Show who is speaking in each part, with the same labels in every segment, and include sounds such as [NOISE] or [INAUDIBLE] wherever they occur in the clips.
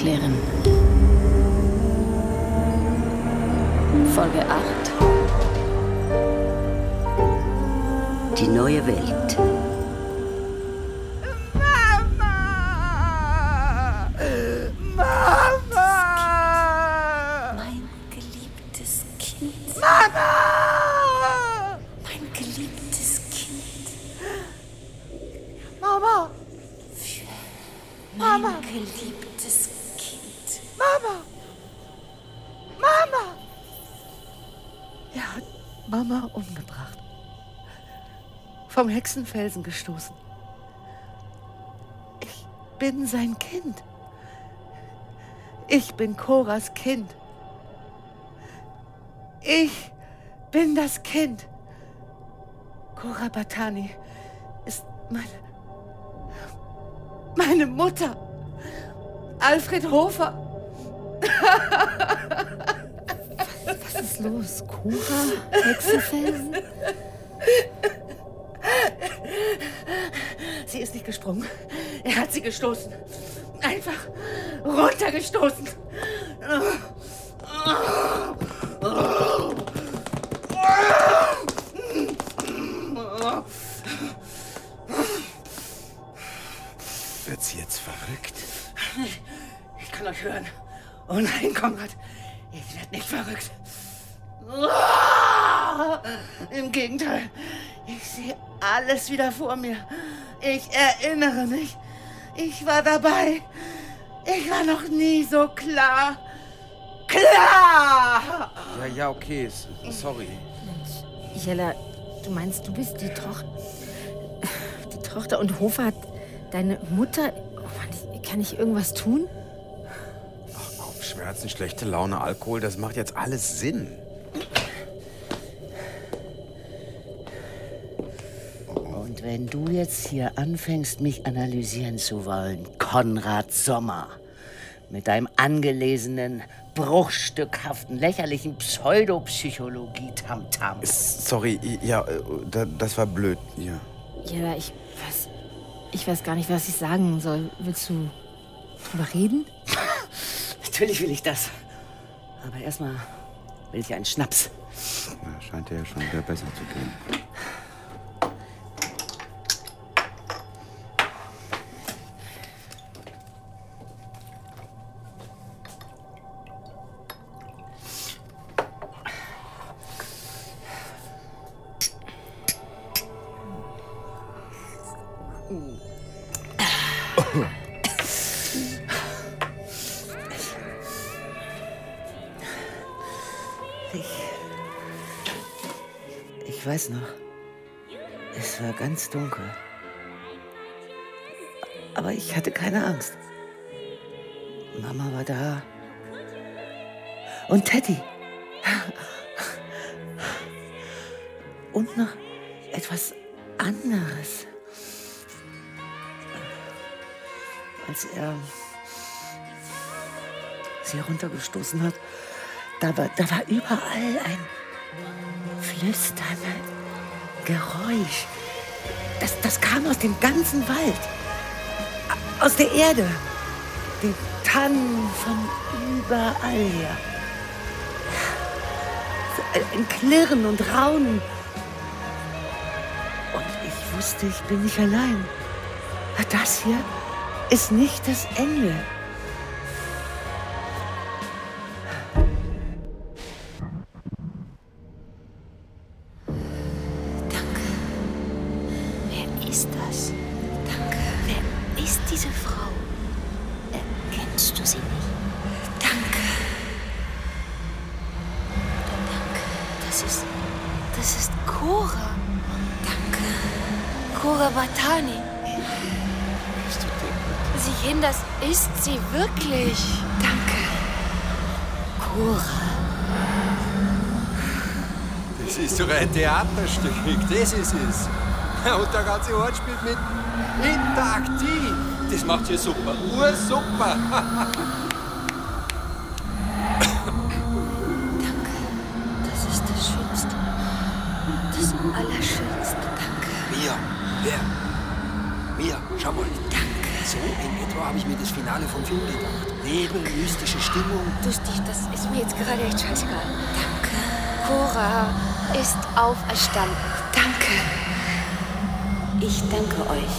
Speaker 1: erklären. Folge 8.
Speaker 2: Die neue Welt.
Speaker 3: Hexenfelsen gestoßen. Ich bin sein Kind. Ich bin Koras Kind. Ich bin das Kind. Cora Batani ist meine. meine Mutter. Alfred Hofer.
Speaker 1: Was ist los? Cora? Hexenfelsen? [LAUGHS]
Speaker 3: Sie ist nicht gesprungen. Er hat sie gestoßen. Einfach runtergestoßen.
Speaker 4: Wird sie jetzt verrückt?
Speaker 3: Ich kann euch hören. Oh nein, Konrad. Ich werde nicht verrückt. Im Gegenteil. Ich sehe alles wieder vor mir. Ich erinnere mich. Ich war dabei. Ich war noch nie so klar. Klar!
Speaker 4: Ja, ja, okay. Sorry.
Speaker 1: Jella, du meinst, du bist die Tochter. Die Tochter und Hofer hat deine Mutter. Oh Mann, kann ich irgendwas tun?
Speaker 4: Kopfschmerzen, schlechte Laune, Alkohol, das macht jetzt alles Sinn.
Speaker 2: Und wenn du jetzt hier anfängst, mich analysieren zu wollen, Konrad Sommer, mit deinem angelesenen, bruchstückhaften, lächerlichen Pseudopsychologie-Tamtam.
Speaker 4: Sorry, ja, äh, da- das war blöd. Ja.
Speaker 1: Jella, ich weiß. Ich weiß gar nicht, was ich sagen soll. Willst du drüber reden? [LAUGHS]
Speaker 2: Natürlich will ich das. Aber erstmal will ich einen Schnaps.
Speaker 4: ja. Scheint dir ja schon wieder besser zu gehen.
Speaker 2: Keine Angst. Mama war da. Und Teddy. Und noch etwas anderes. Als er sie heruntergestoßen hat, da war, da war überall ein flüsternde Geräusch. Das, das kam aus dem ganzen Wald. Aus der Erde. Den Tannen von überall her. Ein Klirren und Raunen. Und ich wusste, ich bin nicht allein. Das hier ist nicht das Ende.
Speaker 5: Theaterstück, das ist es. Und der ganze Ort spielt mit interaktiv. Das macht hier super, ursuper.
Speaker 1: Das ist das Schönste. Das Allerschönste. Danke.
Speaker 5: Mia, wer? Mia, schau mal.
Speaker 1: Danke.
Speaker 6: So in etwa habe ich mir das Finale vom Film gedacht. Nebel, mystische Stimmung.
Speaker 7: Du, Steve, das ist mir jetzt gerade echt scheißegal. Danke. Cora ist auferstanden. Danke. Ich danke euch,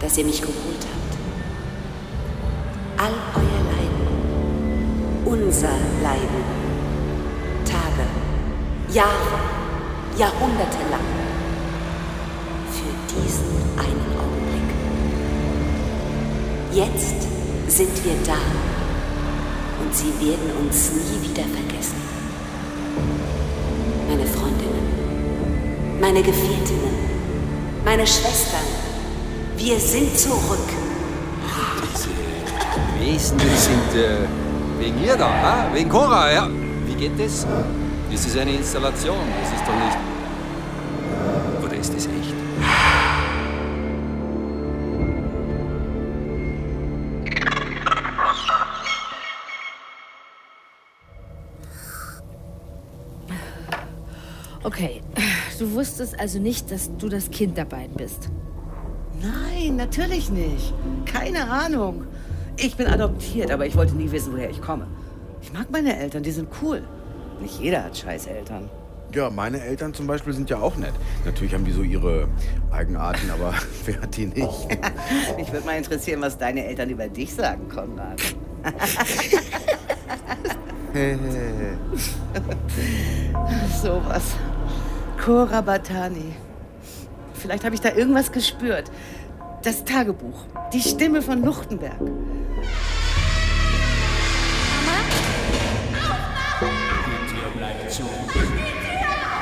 Speaker 7: dass ihr mich geholt habt. All euer Leiden, unser Leiden, Tage, Jahre, Jahrhunderte lang, für diesen einen Augenblick. Jetzt sind wir da und sie werden uns nie wieder vergessen. Meine Freundinnen, meine Gefährtinnen, meine Schwestern, wir sind zurück.
Speaker 6: Diese Wesen, sind äh, wegen ihr da, ha? wegen Cora, ja. Wie geht das? Das ist eine Installation, das ist doch nicht. Oder ist das echt?
Speaker 1: Okay, du wusstest also nicht, dass du das Kind der beiden bist.
Speaker 2: Nein, natürlich nicht. Keine Ahnung. Ich bin adoptiert, aber ich wollte nie wissen, woher ich komme. Ich mag meine Eltern, die sind cool. Nicht jeder hat scheiß Eltern.
Speaker 4: Ja, meine Eltern zum Beispiel sind ja auch nett. Natürlich haben die so ihre Eigenarten, aber [LAUGHS] wer hat die nicht? [LAUGHS]
Speaker 2: Mich würde mal interessieren, was deine Eltern über dich sagen, Konrad. [LAUGHS] Sowas. Cora Batani. Vielleicht habe ich da irgendwas gespürt. Das Tagebuch. Die Stimme von Luchtenberg.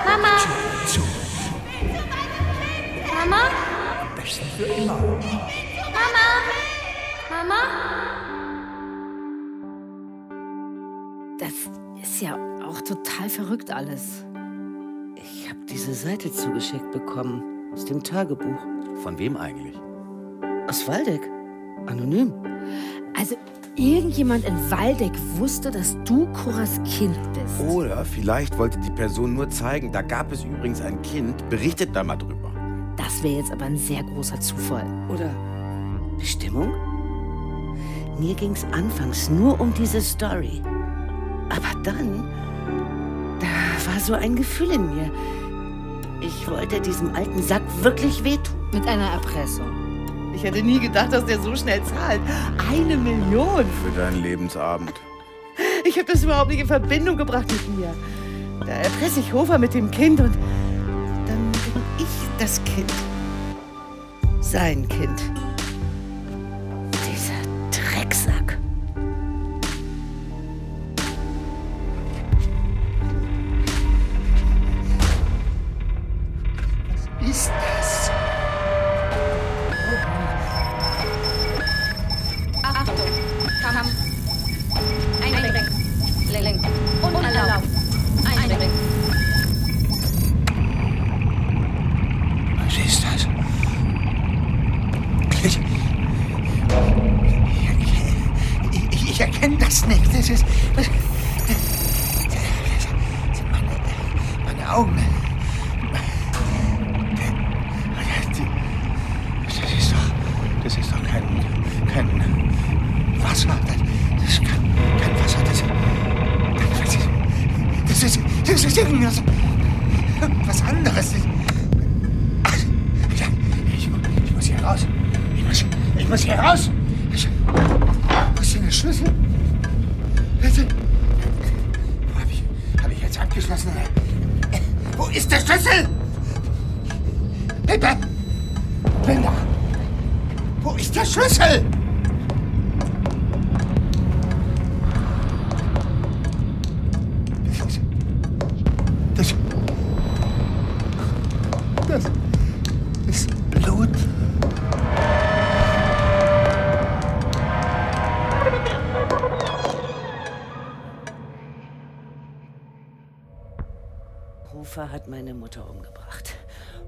Speaker 7: Mama! Mama? Mama? Mama?
Speaker 1: Das ist ja auch total verrückt alles.
Speaker 2: Ich habe diese Seite zugeschickt bekommen. Aus dem Tagebuch.
Speaker 4: Von wem eigentlich?
Speaker 2: Aus Waldeck. Anonym.
Speaker 1: Also irgendjemand in Waldeck wusste, dass du Coras Kind bist.
Speaker 4: Oder vielleicht wollte die Person nur zeigen, da gab es übrigens ein Kind, berichtet da mal drüber.
Speaker 1: Das wäre jetzt aber ein sehr großer Zufall.
Speaker 2: Oder Bestimmung? Mir ging's anfangs nur um diese Story. Aber dann, da war so ein Gefühl in mir. Ich wollte diesem alten Sack wirklich wehtun.
Speaker 1: Mit einer Erpressung.
Speaker 2: Ich hätte nie gedacht, dass der so schnell zahlt. Eine Million.
Speaker 4: Für deinen Lebensabend.
Speaker 2: Ich habe das überhaupt nicht in Verbindung gebracht mit mir. Da erpresse ich Hofer mit dem Kind und dann bin ich das Kind. Sein Kind.
Speaker 6: Bitte. Linda. Wo ist der Schlüssel?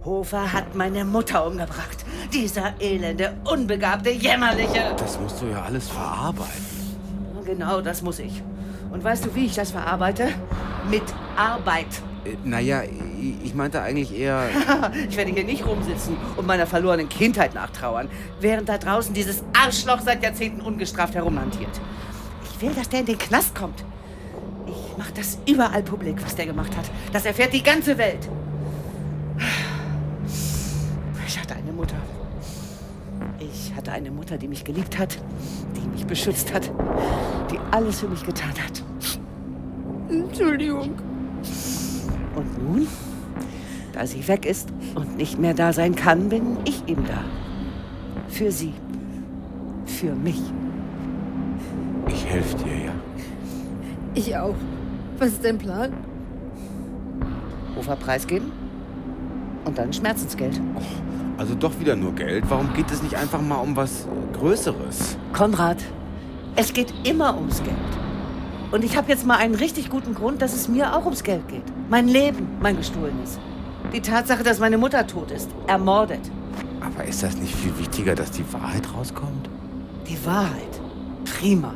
Speaker 2: Hofer hat meine Mutter umgebracht. Dieser elende, unbegabte, jämmerliche.
Speaker 4: Das musst du ja alles verarbeiten.
Speaker 2: Genau, das muss ich. Und weißt du, wie ich das verarbeite? Mit Arbeit.
Speaker 4: Äh, naja, ich meinte eigentlich eher. [LAUGHS]
Speaker 2: ich werde hier nicht rumsitzen und meiner verlorenen Kindheit nachtrauern, während da draußen dieses Arschloch seit Jahrzehnten ungestraft herumhantiert. Ich will, dass der in den Knast kommt. Ich mache das überall publik, was der gemacht hat. Das erfährt die ganze Welt. Hatte eine Mutter, die mich geliebt hat, die mich beschützt hat, die alles für mich getan hat. Entschuldigung. Und nun, da sie weg ist und nicht mehr da sein kann, bin ich eben da. Für sie. Für mich.
Speaker 4: Ich helfe dir, ja.
Speaker 1: Ich auch. Was ist dein Plan?
Speaker 2: Hofer preisgeben und dann Schmerzensgeld.
Speaker 4: Oh, also doch wieder nur Geld. Warum geht es nicht einfach mal um was Größeres?
Speaker 2: Konrad, es geht immer ums Geld. Und ich habe jetzt mal einen richtig guten Grund, dass es mir auch ums Geld geht. Mein Leben, mein gestohlenes. Die Tatsache, dass meine Mutter tot ist, ermordet.
Speaker 4: Aber ist das nicht viel wichtiger, dass die Wahrheit rauskommt?
Speaker 2: Die Wahrheit? Prima.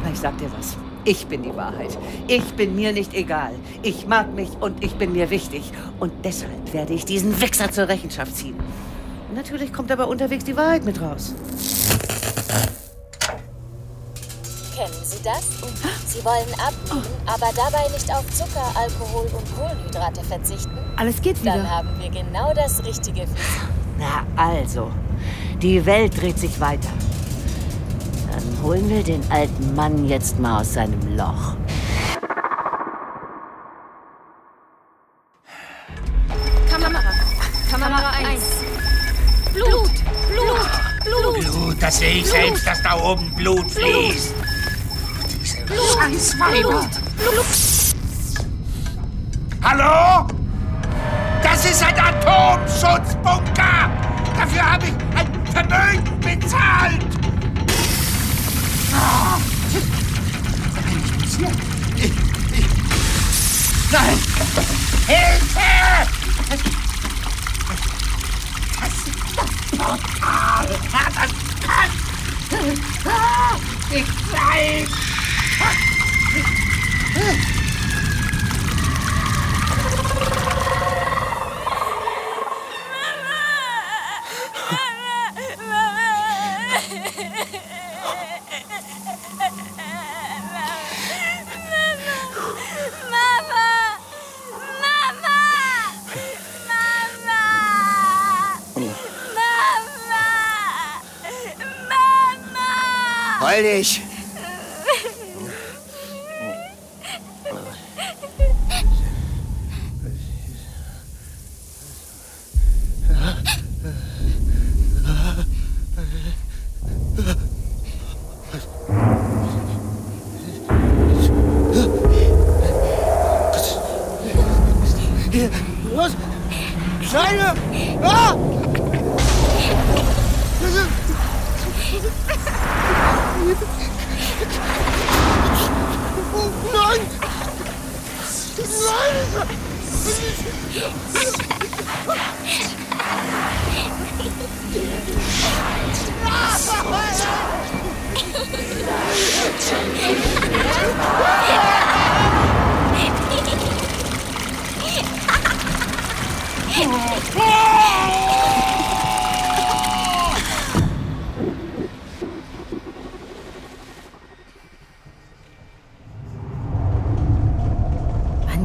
Speaker 2: Aber ich sag dir was. Ich bin die Wahrheit. Ich bin mir nicht egal. Ich mag mich und ich bin mir wichtig. Und deshalb werde ich diesen Wichser zur Rechenschaft ziehen. Natürlich kommt aber unterwegs die Wahrheit mit raus.
Speaker 7: Kennen Sie das? Sie wollen abnehmen, aber dabei nicht auf Zucker, Alkohol und Kohlenhydrate verzichten?
Speaker 1: Alles geht wieder.
Speaker 7: Dann haben wir genau das Richtige für Sie.
Speaker 2: Na also, die Welt dreht sich weiter. Dann holen wir den alten Mann jetzt mal aus seinem Loch.
Speaker 1: Kamera. Kamera 1. Blut. Blut. Blut.
Speaker 6: Blut, das sehe ich selbst, dass da oben Blut fließt. Diese Scheißweiber. Hallo? Das ist ein Atomschutzbunker. Dafür habe ich ein Vermögen bezahlt. Ah. Muss hier. Ich, ich. Nein! Hilfe! Das ist das Portal! Das kann! Ah, Ich weiß! Heul dich!
Speaker 8: Scheine! Ah! Oh nein! Nein!
Speaker 1: Wann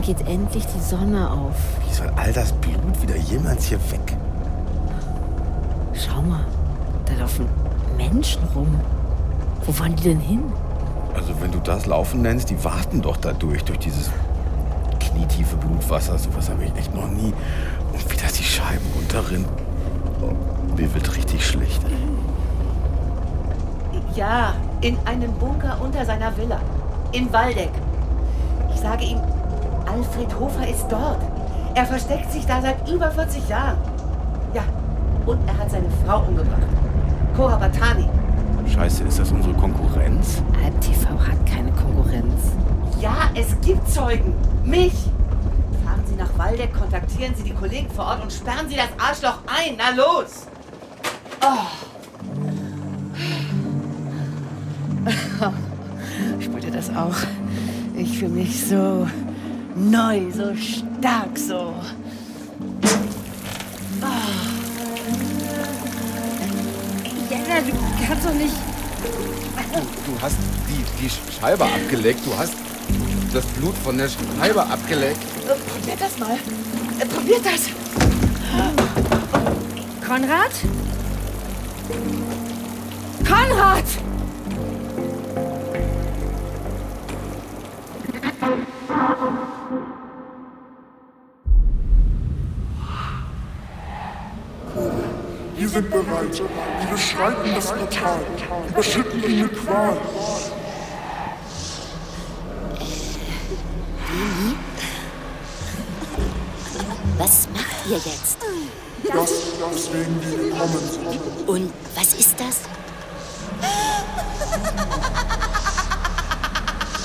Speaker 1: geht endlich die Sonne auf?
Speaker 4: Wie soll all das Blut wieder jemals hier weg?
Speaker 1: Schau mal, da laufen Menschen rum. Wo wollen die denn hin?
Speaker 4: Also wenn du das Laufen nennst, die warten doch da durch, durch dieses knietiefe Blutwasser. Sowas habe ich echt noch nie. Und wie das die Scheiben runterrinnen. Oh, mir wird richtig schlecht.
Speaker 2: Ja, in einem Bunker unter seiner Villa. In Waldeck. Ich sage ihm, Alfred Hofer ist dort. Er versteckt sich da seit über 40 Jahren. Ja, und er hat seine Frau umgebracht. Cora Batani.
Speaker 4: Scheiße, ist das unsere Konkurrenz?
Speaker 1: Alp TV hat keine Konkurrenz.
Speaker 2: Ja, es gibt Zeugen. Mich. Fahren Sie nach Waldeck, kontaktieren Sie die Kollegen vor Ort und sperren Sie das Arschloch ein. Na los! Oh. [LAUGHS] Spürt ihr das auch? Ich fühle mich so neu, so stark, so.
Speaker 1: Oh. Jella, du kannst doch nicht.
Speaker 4: Du hast die, die Scheibe abgeleckt. Du hast das Blut von der Scheibe abgeleckt.
Speaker 2: Probiert das mal. Probiert das.
Speaker 1: Konrad? Konrad!
Speaker 9: Sind bereit. Wir beschreiten das Portal. Überschütten ihn mit Qual.
Speaker 10: Was macht ihr jetzt?
Speaker 9: Das, weswegen wir gekommen sind.
Speaker 10: Und was ist das?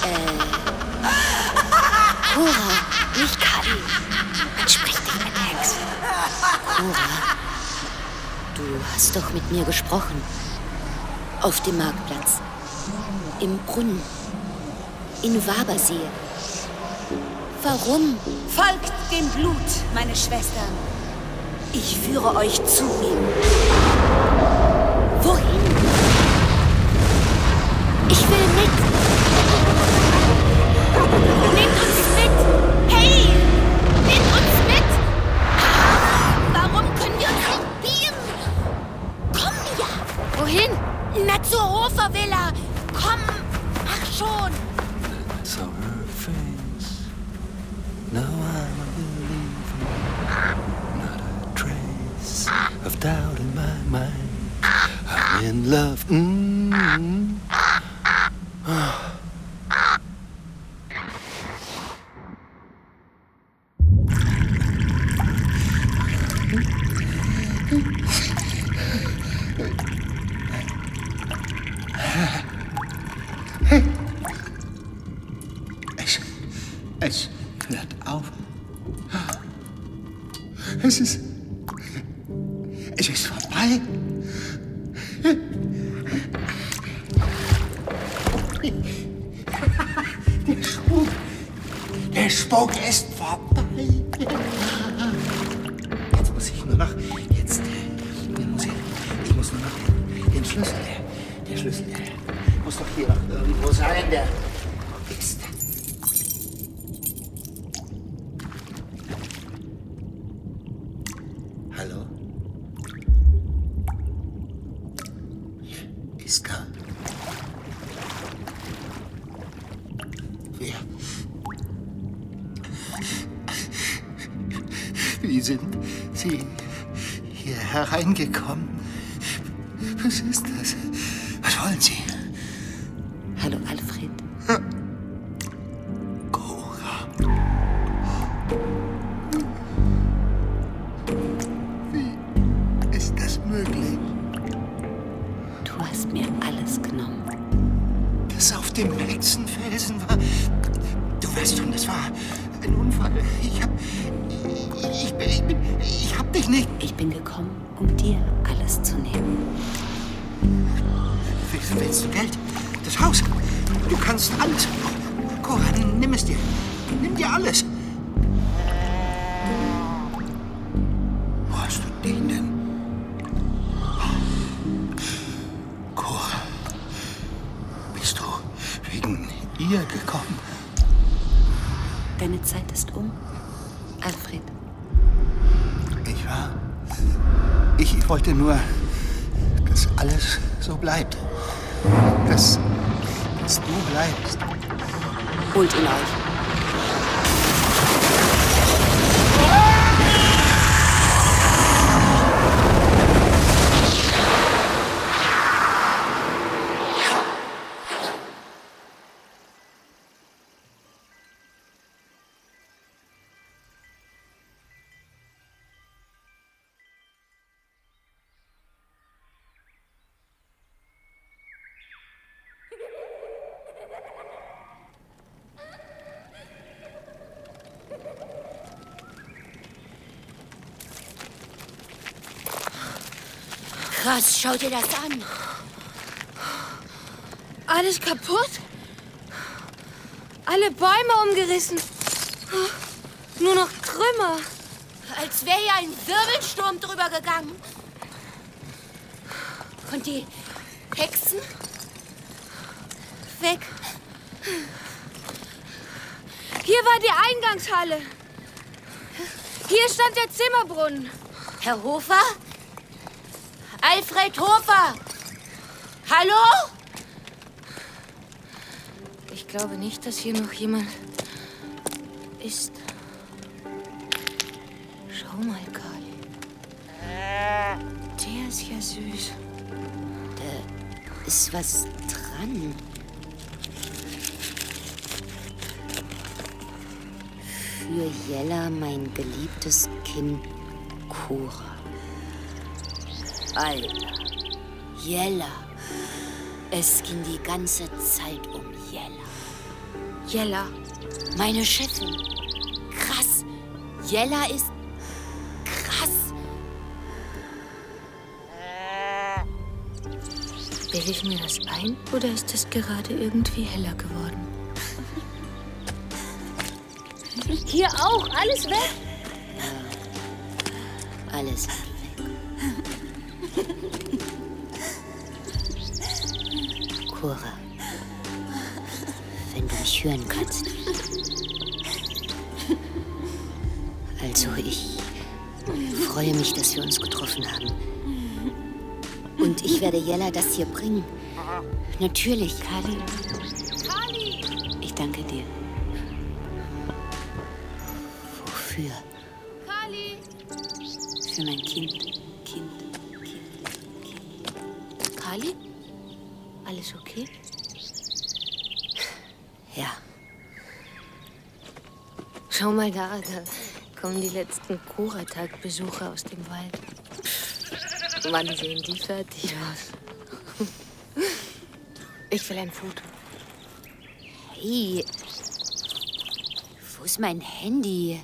Speaker 10: äh. Cora, nicht Kali. Man spricht nicht mit Hex. Cora, hast doch mit mir gesprochen. Auf dem Marktplatz. Im Brunnen. In Wabersee. Warum?
Speaker 11: Folgt dem Blut, meine Schwestern. Ich führe euch zu ihm.
Speaker 10: Wohin? Ich will mit.
Speaker 11: Nehmt uns zur Hofer-Villa! Komm! Schon!
Speaker 6: her face. I'm a believer. Not a trace of doubt in my mind. I'm in love. Mm-hmm. Es hört auf. Es ist. Es ist vorbei. Der Spuk. Der Spuk ist vorbei. Jetzt muss ich nur noch. Jetzt. Muss ich, ich muss nur noch den, den Schlüssel. Der, der Schlüssel, der muss doch hier noch irgendwo sein. Der. Ich hab dich nicht.
Speaker 10: Ich bin gekommen, um dir alles zu nehmen.
Speaker 6: Willst, willst du Geld? Das Haus? Du kannst alles. Cora, nimm es dir. Nimm dir alles. Wo hast du den denn? Cora, bist du wegen ihr gekommen?
Speaker 10: Deine Zeit ist um, Alfred.
Speaker 6: Ich war. Ich wollte nur, dass alles so bleibt. Dass, dass du bleibst.
Speaker 10: Holt ihn euch. Krass, schau dir das an.
Speaker 1: Alles kaputt? Alle Bäume umgerissen?
Speaker 11: Nur noch Trümmer. Als wäre hier ein Wirbelsturm drüber gegangen. Und die Hexen? Weg. Hier war die Eingangshalle. Hier stand der Zimmerbrunnen. Herr Hofer? Alfred Hofer! Hallo? Ich glaube nicht, dass hier noch jemand ist. Schau mal, Kali. Der ist ja süß.
Speaker 10: Da ist was dran. Für Jella, mein geliebtes Kind Cora. Alter, Jella. Es ging die ganze Zeit um Jella. Jella, meine Chefin. Krass. Jella ist krass.
Speaker 11: Bilde ich mir das ein oder ist es gerade irgendwie heller geworden? Hier auch, alles weg.
Speaker 10: Alles weg. Cora, wenn du mich hören kannst. Also, ich freue mich, dass wir uns getroffen haben. Und ich werde Jella das hier bringen. Natürlich, Kali.
Speaker 11: Kali!
Speaker 10: Ich danke dir. Wofür?
Speaker 11: Kali!
Speaker 10: Für mein Kind. Kind,
Speaker 11: Schau mal da, da kommen die letzten Kuratag-Besucher aus dem Wald. Wann sehen die fertig aus? Ich will ein Foto.
Speaker 10: Hey. Wo ist mein Handy?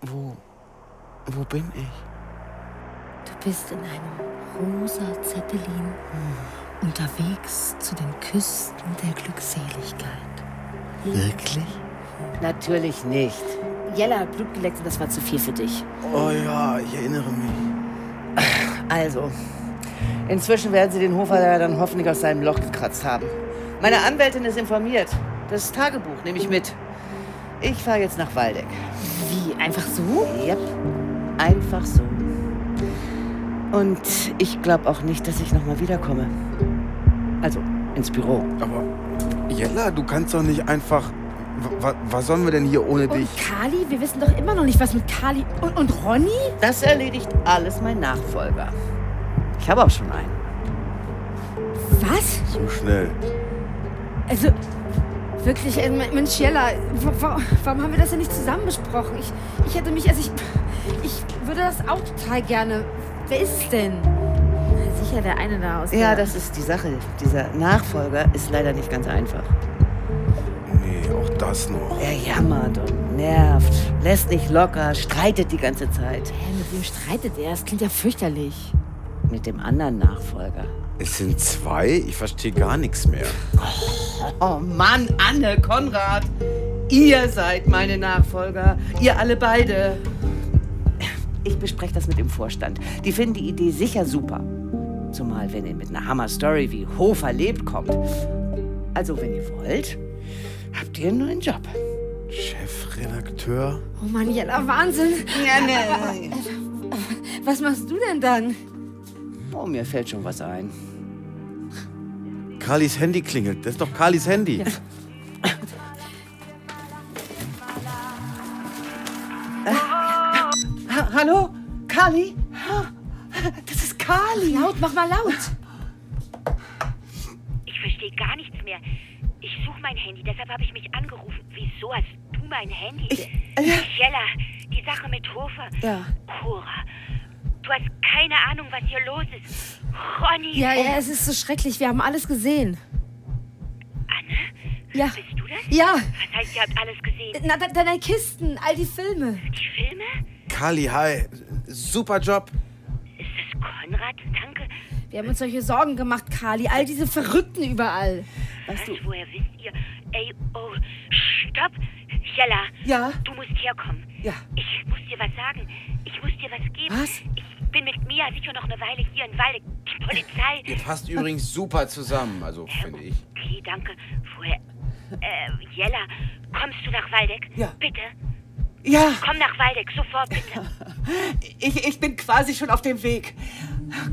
Speaker 12: Wo? Wo bin ich?
Speaker 1: Du bist in einem rosa Zeppelin unterwegs zu den Küsten der Glückseligkeit.
Speaker 12: Wirklich?
Speaker 2: Natürlich nicht. Jella, Blutgeleckt, das war zu viel für dich.
Speaker 4: Oh ja, ich erinnere mich.
Speaker 2: Also, inzwischen werden sie den Hofer ja dann hoffentlich aus seinem Loch gekratzt haben. Meine Anwältin ist informiert. Das Tagebuch nehme ich mit. Ich fahre jetzt nach Waldeck.
Speaker 1: Wie, einfach so?
Speaker 2: Yep, einfach so. Und ich glaube auch nicht, dass ich nochmal wiederkomme. Also, ins Büro.
Speaker 4: Aber Jella, du kannst doch nicht einfach. W was sollen wir denn hier ohne dich?
Speaker 1: Und Kali? Wir wissen doch immer noch nicht, was mit Kali und, und Ronny?
Speaker 2: Das erledigt alles mein Nachfolger. Ich habe auch schon einen.
Speaker 1: Was?
Speaker 4: So schnell.
Speaker 1: Also, wirklich, äh, Mensch, Jella, wa- wa- warum haben wir das denn nicht zusammen besprochen? Ich, ich hätte mich, also ich, ich würde das auch total gerne. Wer ist es denn? Sicher der eine da aus
Speaker 2: Ja, das ist die Sache. Dieser Nachfolger ist leider nicht ganz einfach.
Speaker 4: Nee, auch das noch.
Speaker 2: Er jammert und nervt, lässt nicht locker, streitet die ganze Zeit.
Speaker 1: Hä, mit wem streitet er? Das klingt ja fürchterlich.
Speaker 2: Mit dem anderen Nachfolger.
Speaker 4: Es sind zwei? Ich verstehe gar nichts mehr.
Speaker 2: Oh Mann, Anne, Konrad. Ihr seid meine Nachfolger. Ihr alle beide. Ich bespreche das mit dem Vorstand. Die finden die Idee sicher super. Zumal, wenn ihr mit einer Hammer-Story wie Hofer lebt kommt. Also, wenn ihr wollt, habt ihr einen neuen Job.
Speaker 4: Chefredakteur?
Speaker 1: Oh Mann, Jella, Wahnsinn.
Speaker 2: Ja, ne.
Speaker 1: Was machst du denn dann?
Speaker 2: Oh, mir fällt schon was ein.
Speaker 4: Carlis Handy klingelt. Das ist doch Carlis Handy.
Speaker 2: Ha Hallo? Ha, ist Kali.
Speaker 1: Laut, mach mal laut.
Speaker 13: Ich verstehe gar nichts mehr. Ich suche mein Handy, deshalb habe ich mich angerufen. Wieso hast du mein Handy?
Speaker 2: äh,
Speaker 13: Jella, die Sache mit Hofer.
Speaker 2: Ja.
Speaker 13: Cora, du hast keine Ahnung, was hier los ist. Ronny.
Speaker 1: Ja, ja, es ist so schrecklich. Wir haben alles gesehen.
Speaker 13: Anne?
Speaker 1: Ja.
Speaker 13: Bist du das?
Speaker 1: Ja.
Speaker 13: Was heißt, ihr habt alles gesehen?
Speaker 1: Na, de- deine Kisten, all die Filme.
Speaker 13: Die Filme?
Speaker 4: Carly, hi. Super Job.
Speaker 13: Ist das Konrad? Danke.
Speaker 1: Wir haben uns solche Sorgen gemacht, Kali. All diese Verrückten überall.
Speaker 13: Weißt du, woher wisst ihr? Ey, oh, stopp. Jella.
Speaker 14: Ja?
Speaker 13: Du musst herkommen.
Speaker 14: Ja.
Speaker 13: Ich muss dir was sagen. Ich muss dir was geben.
Speaker 14: Was?
Speaker 13: Ich bin mit Mia sicher noch eine Weile hier in Waldeck. Die Polizei.
Speaker 4: Ihr passt übrigens super zusammen, also finde ich.
Speaker 13: Okay, danke. Vorher. Äh, Jella, kommst du nach Waldeck?
Speaker 14: Ja.
Speaker 13: Bitte.
Speaker 14: Ja.
Speaker 13: Komm nach Waldeck, sofort, bitte. [LAUGHS]
Speaker 14: Ich, ich bin quasi schon auf dem Weg.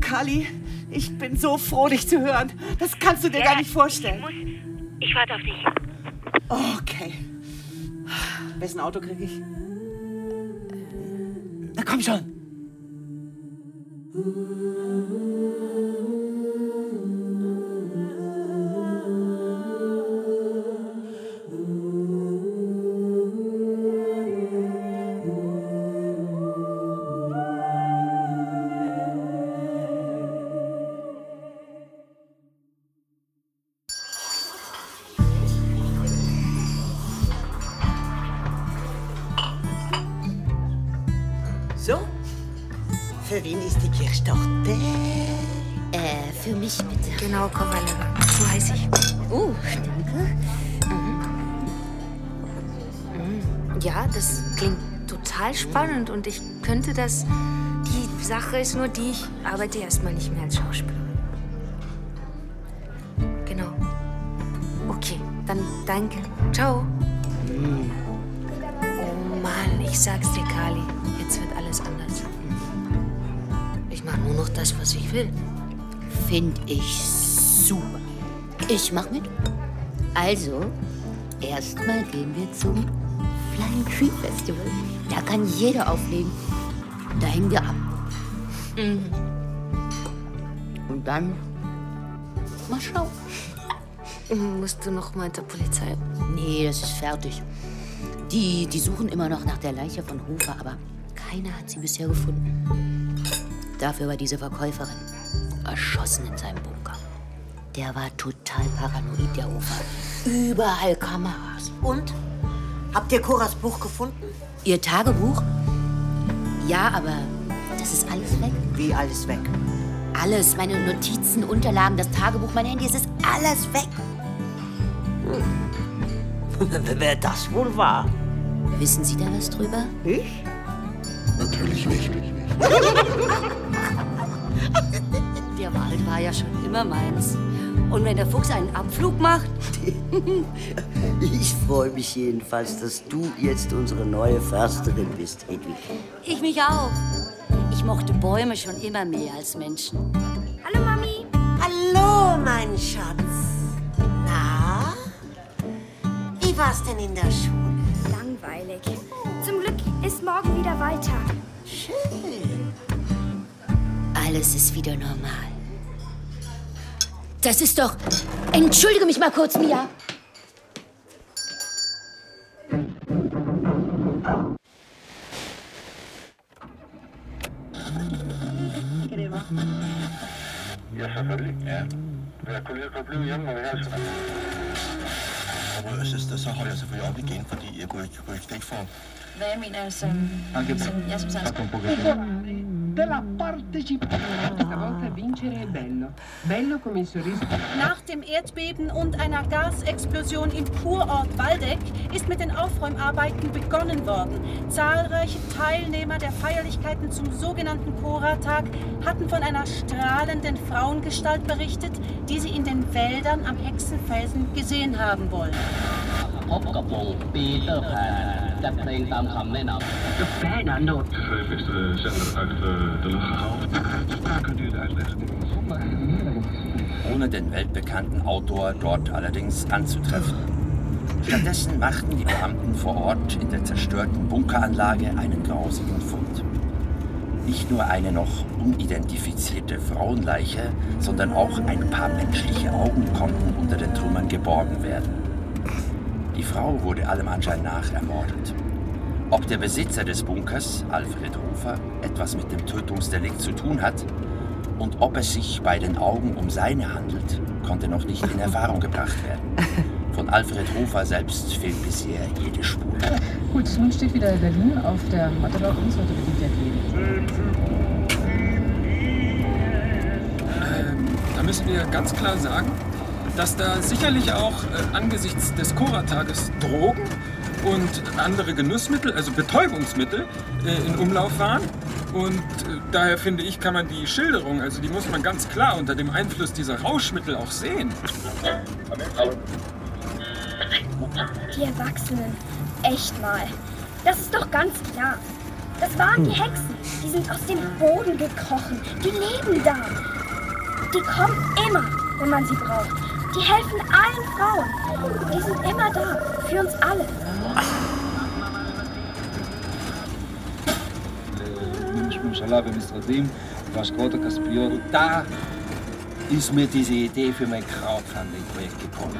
Speaker 14: Kali, ich bin so froh, dich zu hören. Das kannst du dir
Speaker 13: Jella,
Speaker 14: gar nicht vorstellen.
Speaker 13: Ich muss. Ich warte auf dich.
Speaker 14: Okay. Wessen Auto kriege ich? Na komm schon.
Speaker 11: Und ich könnte das. Die Sache ist nur die, ich arbeite erstmal nicht mehr als Schauspielerin. Genau. Okay, dann danke. Ciao. Oh Mann, ich sag's dir, Kali. Jetzt wird alles anders. Ich mach nur noch das, was ich will.
Speaker 10: Find ich super. Ich mach mit. Also, erstmal gehen wir zum Flying Tree Festival. Da kann jeder auflegen. Da hängen wir ab.
Speaker 11: Mhm.
Speaker 10: Und dann mal schauen.
Speaker 11: Musst du noch mal der Polizei?
Speaker 10: Nee, das ist fertig. Die, die suchen immer noch nach der Leiche von Hofer, aber keiner hat sie bisher gefunden. Dafür war diese Verkäuferin erschossen in seinem Bunker. Der war total paranoid, der Hofer. Überall Kameras.
Speaker 2: Und? Habt ihr Coras Buch gefunden?
Speaker 10: Ihr Tagebuch? Ja, aber das ist alles weg.
Speaker 2: Wie alles weg?
Speaker 10: Alles, meine Notizen, Unterlagen, das Tagebuch, mein Handy, es ist alles weg. [LAUGHS]
Speaker 2: Wer das wohl war?
Speaker 10: Wissen Sie da was drüber?
Speaker 2: Ich?
Speaker 9: Natürlich nicht. [LAUGHS]
Speaker 10: Der Wald war ja schon immer meins. Und wenn der Fuchs einen Abflug macht, [LAUGHS]
Speaker 15: Ich freue mich jedenfalls, dass du jetzt unsere neue Försterin bist, Hedwig.
Speaker 10: ich mich auch. Ich mochte Bäume schon immer mehr als Menschen.
Speaker 1: Hallo, Mami.
Speaker 2: Hallo, mein Schatz. Na? Wie war's denn in der Schule?
Speaker 16: Langweilig. Zum Glück ist morgen wieder weiter.
Speaker 2: Schön.
Speaker 10: Alles ist wieder normal. Das ist doch. Entschuldige mich mal kurz, Mia.
Speaker 17: Ja, selvfølgelig. Ja. Jeg kunne lige godt blive hjemme, når vi helst.
Speaker 6: Og søster, så holder jeg selvfølgelig op igen, fordi jeg kunne ikke, kunne ikke få...
Speaker 18: Hvad jeg mener, altså... som, ja, som sagt
Speaker 19: della partecipazione. Stavolta vincere è bello. Bello come il sorriso.
Speaker 20: Nach dem Erdbeben und einer Gasexplosion im Kurort Waldeck ist mit den Aufräumarbeiten begonnen worden. Zahlreiche Teilnehmer der Feierlichkeiten zum sogenannten Kora-Tag hatten von einer strahlenden Frauengestalt berichtet, die sie in den Wäldern am Hexenfelsen gesehen haben wollen.
Speaker 5: พบกับวงปีเตอร์แพน จัดเพลงตามคำแนะนำ
Speaker 17: De bijna De Vijf is de zender uit eh, de lucht gehaald. Kunt u het uitleggen?
Speaker 21: ohne den weltbekannten Autor dort allerdings anzutreffen. Stattdessen machten die Beamten vor Ort in der zerstörten Bunkeranlage einen grausigen Fund. Nicht nur eine noch unidentifizierte Frauenleiche, sondern auch ein paar menschliche Augen konnten unter den Trümmern geborgen werden. Die Frau wurde allem Anschein nach ermordet. Ob der Besitzer des Bunkers, Alfred Hofer, etwas mit dem Tötungsdelikt zu tun hat und ob es sich bei den Augen um seine handelt, konnte noch nicht in Erfahrung [LAUGHS] gebracht werden. Von Alfred Hofer selbst fehlt bisher jede Spur.
Speaker 19: Gut, nun steht wieder Berlin auf der Matte bei uns. Heute beginnt der Krieg.
Speaker 22: müssen wir ganz klar sagen, dass da sicherlich auch äh, angesichts des Cora-Tages Drogen und andere Genussmittel, also Betäubungsmittel, äh, in Umlauf waren. Und äh, daher finde ich, kann man die Schilderung, also die muss man ganz klar unter dem Einfluss dieser Rauschmittel auch sehen.
Speaker 16: Die Erwachsenen. Echt mal. Das ist doch ganz klar. Das waren die Hexen. Die sind aus dem Boden gekrochen. Die leben da. Die kommen immer, wenn man sie braucht. Die helfen allen Frauen. Die sind immer da. Für uns alle.
Speaker 5: הממשלה ומשרדים והשקעות הכספיות.
Speaker 23: Da ist mir diese Idee für mein Crowdfunding-Projekt gekommen.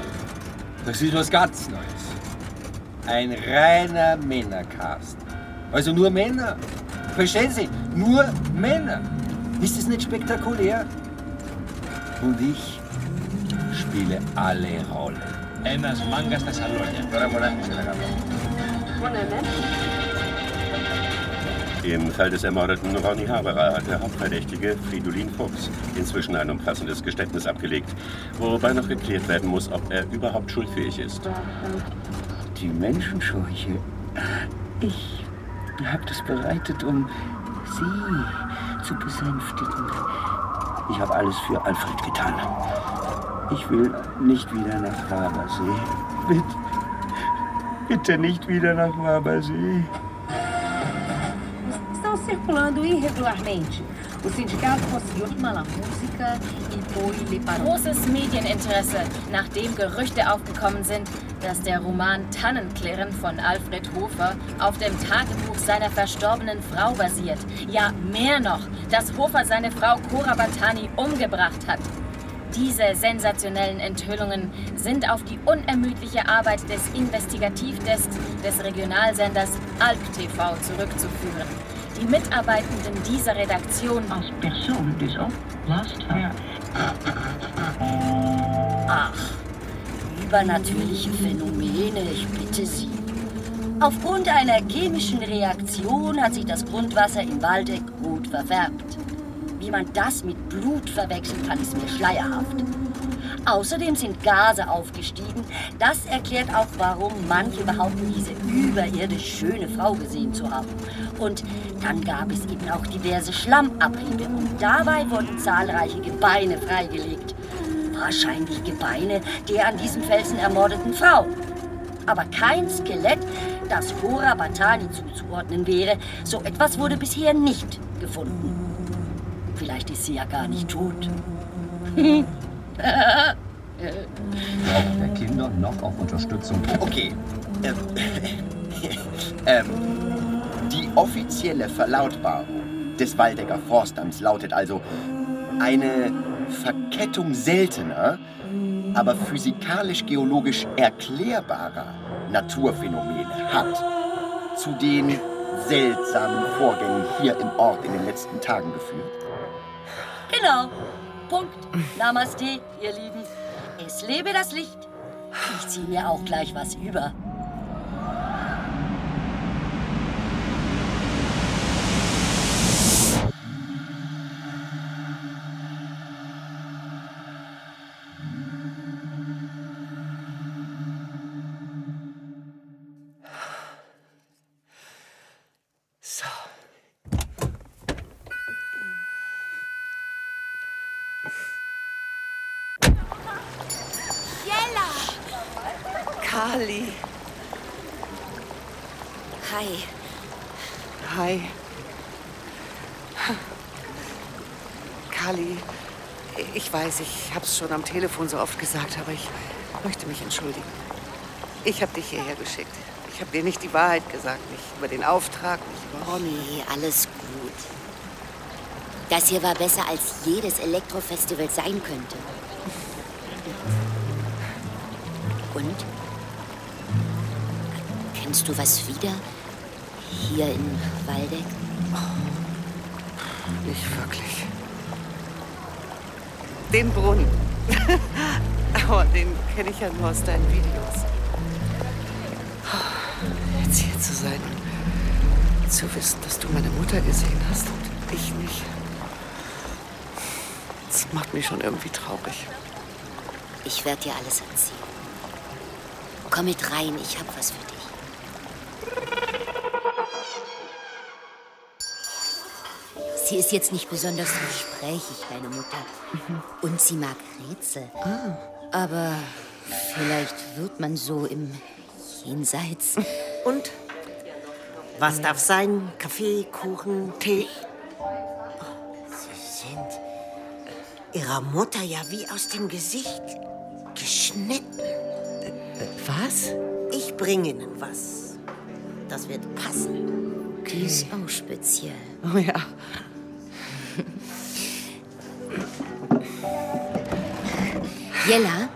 Speaker 23: Das ist was ganz Neues. Ein reiner Männercast. Also nur Männer. Verstehen Sie? Nur Männer. Ist das nicht spektakulär? Und ich spiele alle Rollen.
Speaker 19: Ένας μάγκας στα σαλόνια. Τώρα μπορεί να
Speaker 24: Im Fall des ermordeten Ronny Haberer hat der Hauptverdächtige Fridolin Fuchs inzwischen ein umfassendes Geständnis abgelegt, wobei noch geklärt werden muss, ob er überhaupt schuldfähig ist.
Speaker 25: Die Menschenscheuche. Ich habe das bereitet, um Sie zu besänftigen. Ich habe alles für Alfred getan. Ich will nicht wieder nach Wabersee. Bitte, bitte nicht wieder nach Wabersee.
Speaker 26: estão circulando irregularmente. O sindicato conseguiu mal a música e para
Speaker 27: Großes Medieninteresse, nachdem Gerüchte aufgekommen sind, dass der Roman Tannenklirren von Alfred Hofer auf dem Tagebuch seiner verstorbenen Frau basiert. Ja, mehr noch, dass Hofer seine Frau Cora Batani umgebracht hat. Diese sensationellen Enthüllungen sind auf die unermüdliche Arbeit des Investigativdesks des Regionalsenders Alp TV zurückzuführen. Die Mitarbeitenden dieser Redaktion
Speaker 26: Person dus ook last van.
Speaker 28: Ach, übernatürliche Phänomene, ich bitte Sie. Aufgrund einer chemischen Reaktion hat sich das Grundwasser im Waldeck rot verfärbt. Wie man das mit Blut verwechseln kann, ist mir schleierhaft. Außerdem sind Gase aufgestiegen. Das erklärt auch, warum manche behaupten, diese überirdisch schöne Frau gesehen zu haben. Und dann gab es eben auch diverse Schlammabriebe und dabei wurden zahlreiche Gebeine freigelegt. Wahrscheinlich Gebeine der an diesem Felsen ermordeten Frau. Aber kein Skelett, das Cora Batani zuzuordnen wäre. So etwas wurde bisher nicht gefunden. Vielleicht ist sie ja gar nicht tot.
Speaker 5: Braucht der Kinder noch auf Unterstützung.
Speaker 23: Okay. Ähm, [LAUGHS] ähm, die offizielle Verlautbarung des Waldecker Forstamts lautet also eine Verkettung seltener, aber physikalisch-geologisch erklärbarer Naturphänomene hat zu den seltsamen Vorgängen hier im Ort in den letzten Tagen geführt.
Speaker 28: Genau. Punkt. Namaste, ihr Lieben. Es lebe das Licht. Ich ziehe mir auch gleich was über.
Speaker 2: Ich hab's schon am Telefon so oft gesagt, aber ich möchte mich entschuldigen. Ich habe dich hierher geschickt. Ich habe dir nicht die Wahrheit gesagt, nicht über den Auftrag, nicht über...
Speaker 28: Oh nee, alles gut. Das hier war besser, als jedes Elektrofestival sein könnte. Und? Kennst du was wieder? Hier in Waldeck?
Speaker 2: Nicht wirklich. Den Brunnen. Aber [LAUGHS] den kenne ich ja nur aus deinen Videos. Jetzt hier zu sein und zu wissen, dass du meine Mutter gesehen hast und ich nicht. Das macht mich schon irgendwie traurig.
Speaker 10: Ich werde dir alles erzählen. Komm mit rein, ich hab was für dich. Sie ist jetzt nicht besonders gesprächig, deine Mutter. Und sie mag Rätsel. Aber vielleicht wird man so im Jenseits.
Speaker 29: Und? Was darf sein? Kaffee, Kuchen, Tee? Sie sind Ihrer Mutter ja wie aus dem Gesicht geschnitten.
Speaker 2: Was?
Speaker 29: Ich bringe Ihnen was. Das wird passen.
Speaker 10: Die ist auch speziell.
Speaker 2: Oh ja.
Speaker 10: Jella,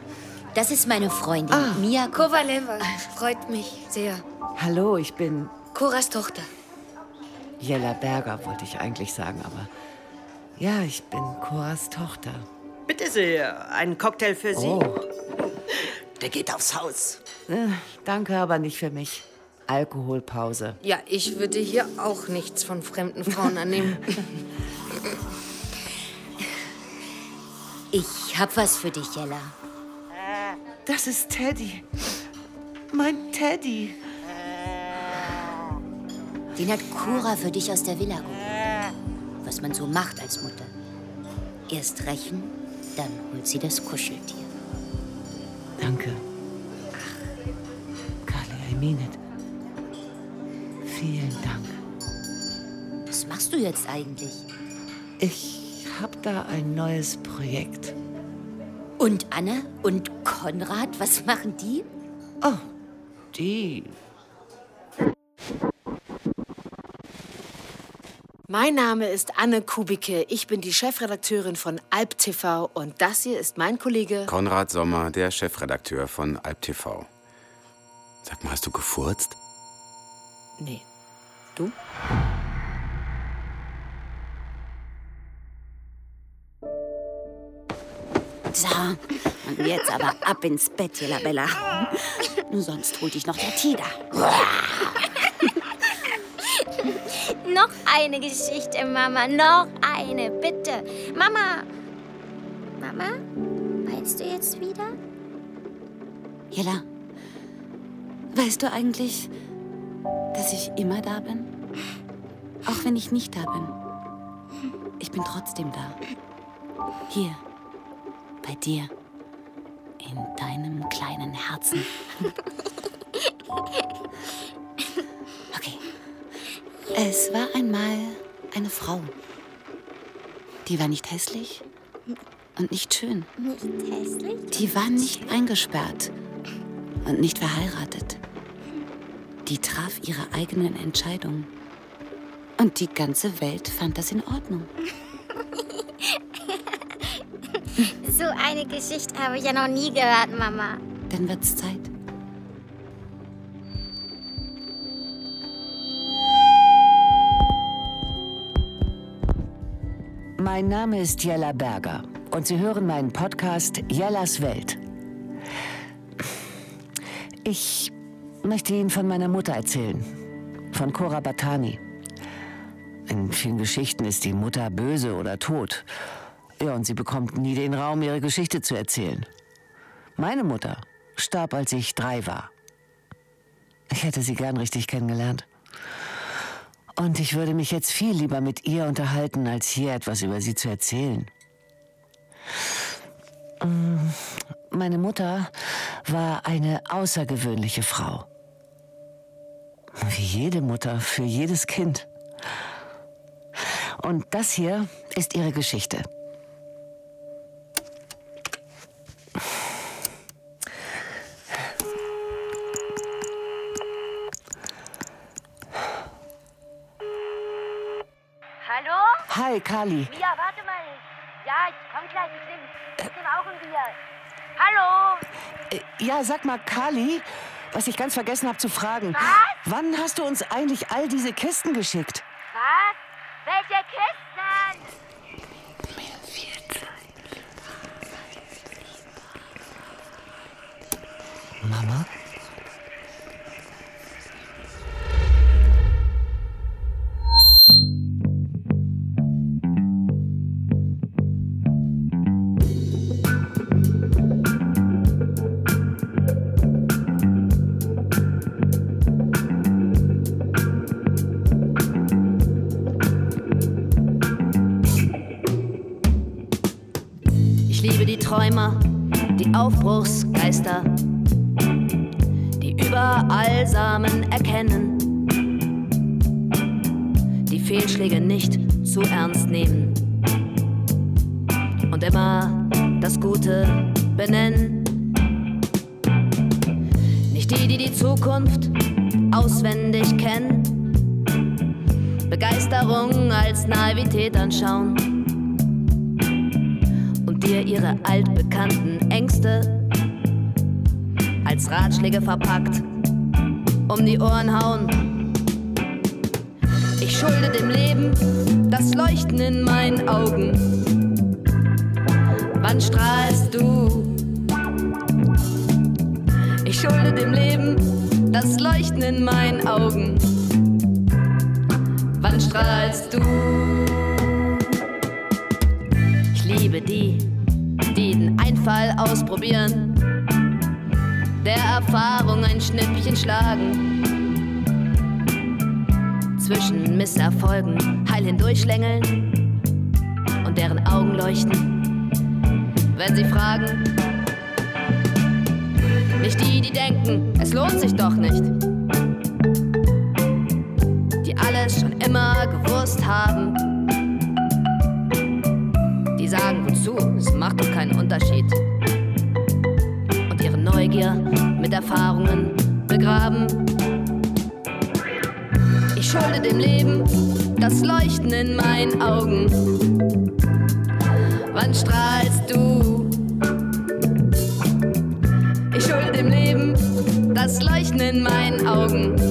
Speaker 10: das ist meine Freundin,
Speaker 2: Ah.
Speaker 10: Mia
Speaker 11: Kovaleva. Freut mich sehr.
Speaker 2: Hallo, ich bin
Speaker 11: Koras Tochter.
Speaker 2: Jella Berger, wollte ich eigentlich sagen, aber ja, ich bin Coras Tochter.
Speaker 29: Bitte sehr, ein Cocktail für Sie.
Speaker 2: Oh.
Speaker 29: Der geht aufs Haus.
Speaker 2: Äh, danke, aber nicht für mich. Alkoholpause.
Speaker 11: Ja, ich würde hier auch nichts von fremden Frauen annehmen. [LAUGHS]
Speaker 10: Ich hab was für dich, Jella.
Speaker 2: Das ist Teddy. Mein Teddy.
Speaker 10: Den hat Cora für dich aus der Villa geholt. Was man so macht als Mutter. Erst rächen, dann holt sie das Kuscheltier.
Speaker 2: Danke. Kali, I mean it. Vielen Dank.
Speaker 10: Was machst du jetzt eigentlich?
Speaker 2: Ich hab da ein neues Projekt.
Speaker 10: Und Anne und Konrad, was machen die?
Speaker 2: Oh, die.
Speaker 1: Mein Name ist Anne Kubicke. Ich bin die Chefredakteurin von Alp TV und das hier ist mein Kollege.
Speaker 4: Konrad Sommer, der Chefredakteur von Alp TV. Sag mal, hast du gefurzt?
Speaker 1: Nee. Du?
Speaker 10: So, und jetzt aber ab ins Bett, Jella Bella. Sonst holt dich noch der Tiger.
Speaker 30: Noch eine Geschichte, Mama. Noch eine, bitte. Mama. Mama? Meinst du jetzt wieder?
Speaker 31: Jella, weißt du eigentlich, dass ich immer da bin? Auch wenn ich nicht da bin. Ich bin trotzdem da. Hier, bei dir, in deinem kleinen Herzen. Okay. Es war einmal eine Frau. Die war nicht hässlich und nicht schön.
Speaker 30: Nicht hässlich?
Speaker 31: Die war nicht eingesperrt und nicht verheiratet. Die traf ihre eigenen Entscheidungen. Und die ganze Welt fand das in Ordnung.
Speaker 30: So eine Geschichte habe ich ja noch nie gehört, Mama.
Speaker 31: Dann wird's Zeit.
Speaker 32: Mein Name ist Jella Berger und Sie hören meinen Podcast Jellas Welt. Ich möchte Ihnen von meiner Mutter erzählen, von Cora Batani. In vielen Geschichten ist die Mutter böse oder tot. Ja, und sie bekommt nie den Raum, ihre Geschichte zu erzählen. Meine Mutter starb, als ich drei war. Ich hätte sie gern richtig kennengelernt. Und ich würde mich jetzt viel lieber mit ihr unterhalten, als hier etwas über sie zu erzählen. Mm, Meine Mutter war eine außergewöhnliche Frau. Wie jede Mutter für jedes Kind. Und das hier ist ihre Geschichte. Hi, Kali.
Speaker 33: Mia, warte mal. Ja, ich komm gleich. Ich nehm auch ein Bier. Hallo?
Speaker 32: Äh, Ja, sag mal, Kali, was ich ganz vergessen habe zu fragen. Wann hast du uns eigentlich all diese Kisten geschickt? Träumer, die Aufbruchsgeister, die überall Samen erkennen, die Fehlschläge nicht zu ernst nehmen und immer das Gute benennen. Nicht die, die die Zukunft auswendig kennen, Begeisterung als Naivität anschauen dir ihre altbekannten Ängste als Ratschläge verpackt um die Ohren hauen. Ich schulde dem Leben das Leuchten in meinen Augen. Wann strahlst du? Ich schulde dem Leben das Leuchten in meinen Augen. Wann strahlst du? Ich liebe die, die den Einfall ausprobieren, der Erfahrung ein Schnippchen schlagen. Zwischen Misserfolgen heil hindurchschlängeln und deren Augen leuchten, wenn sie fragen. Nicht die, die denken, es lohnt sich doch nicht. Die alles schon immer gewusst haben. Erfahrungen begraben. Ich schulde dem Leben das Leuchten in meinen Augen. Wann strahlst du? Ich schulde dem Leben das Leuchten in meinen Augen.